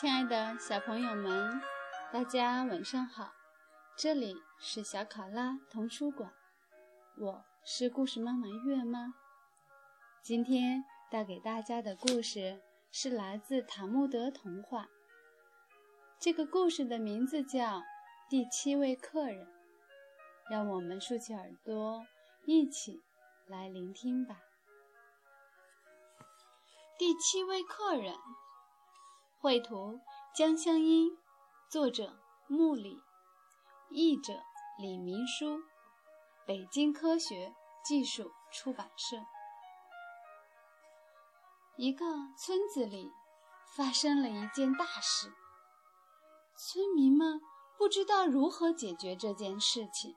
亲爱的小朋友们，大家晚上好！这里是小考拉童书馆，我是故事妈妈月妈。今天带给大家的故事是来自塔木德童话。这个故事的名字叫《第七位客人》，让我们竖起耳朵，一起来聆听吧。第七位客人，绘图江香英，作者穆里，译者李明书，北京科学技术出版社。一个村子里发生了一件大事，村民们不知道如何解决这件事情，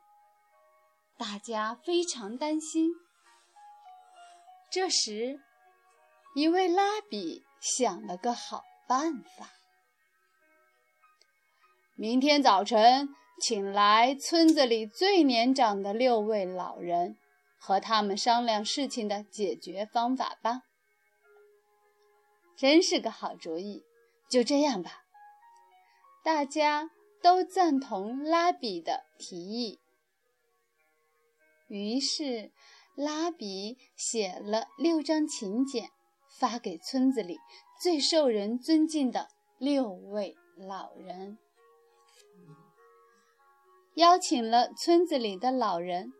大家非常担心。这时，一位拉比想了个好办法：明天早晨，请来村子里最年长的六位老人，和他们商量事情的解决方法吧。真是个好主意，就这样吧。大家都赞同拉比的提议，于是拉比写了六张请柬。发给村子里最受人尊敬的六位老人，邀请了村子里的老人，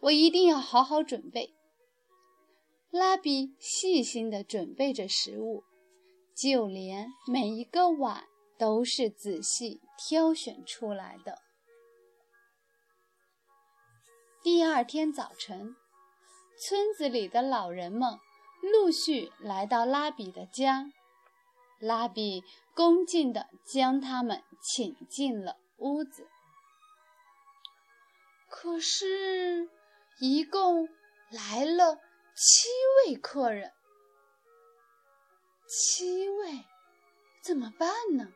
我一定要好好准备。拉比细心地准备着食物，就连每一个碗都是仔细挑选出来的。第二天早晨，村子里的老人们。陆续来到拉比的家，拉比恭敬地将他们请进了屋子。可是，一共来了七位客人，七位怎么办呢？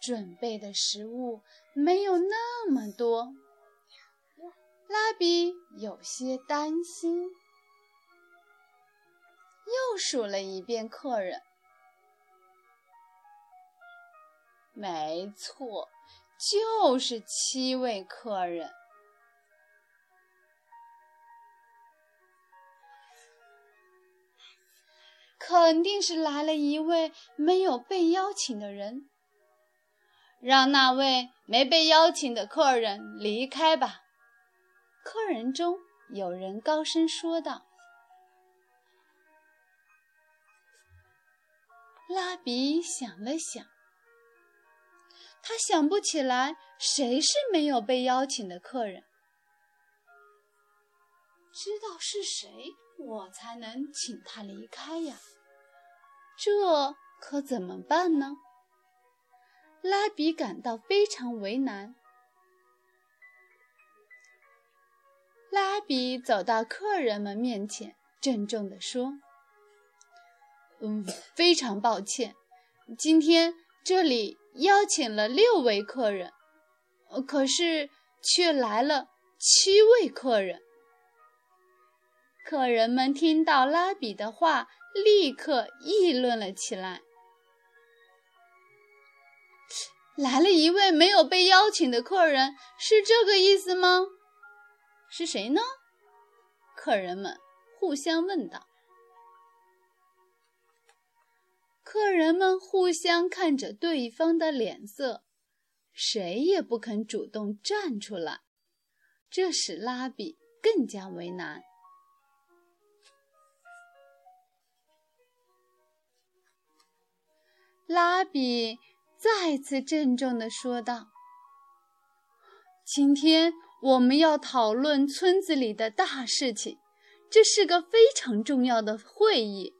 准备的食物没有那么多，拉比有些担心。又数了一遍客人，没错，就是七位客人。肯定是来了一位没有被邀请的人，让那位没被邀请的客人离开吧。客人中有人高声说道。拉比想了想，他想不起来谁是没有被邀请的客人。知道是谁，我才能请他离开呀。这可怎么办呢？拉比感到非常为难。拉比走到客人们面前，郑重地说。嗯，非常抱歉，今天这里邀请了六位客人，可是却来了七位客人。客人们听到拉比的话，立刻议论了起来。来了一位没有被邀请的客人，是这个意思吗？是谁呢？客人们互相问道。客人们互相看着对方的脸色，谁也不肯主动站出来，这使拉比更加为难。拉比再次郑重地说道：“今天我们要讨论村子里的大事情，这是个非常重要的会议，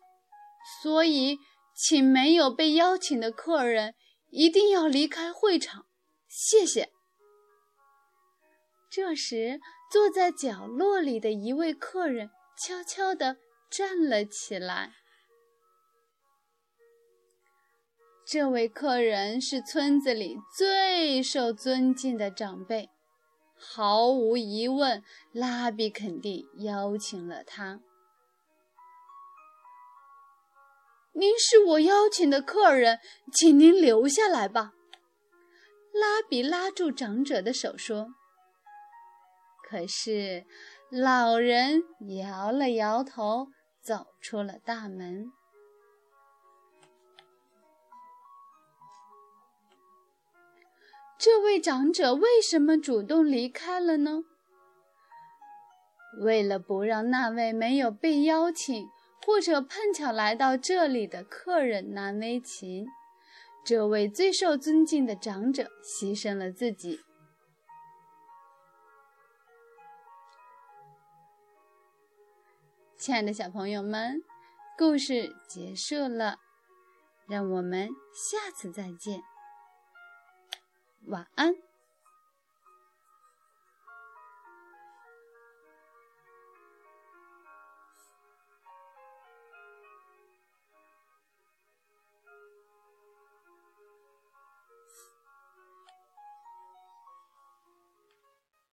所以。”请没有被邀请的客人一定要离开会场，谢谢。这时，坐在角落里的一位客人悄悄地站了起来。这位客人是村子里最受尊敬的长辈，毫无疑问，拉比肯定邀请了他。您是我邀请的客人，请您留下来吧。”拉比拉住长者的手说。可是，老人摇了摇头，走出了大门。这位长者为什么主动离开了呢？为了不让那位没有被邀请或者碰巧来到这里的客人难为情，这位最受尊敬的长者牺牲了自己。亲爱的小朋友们，故事结束了，让我们下次再见。晚安。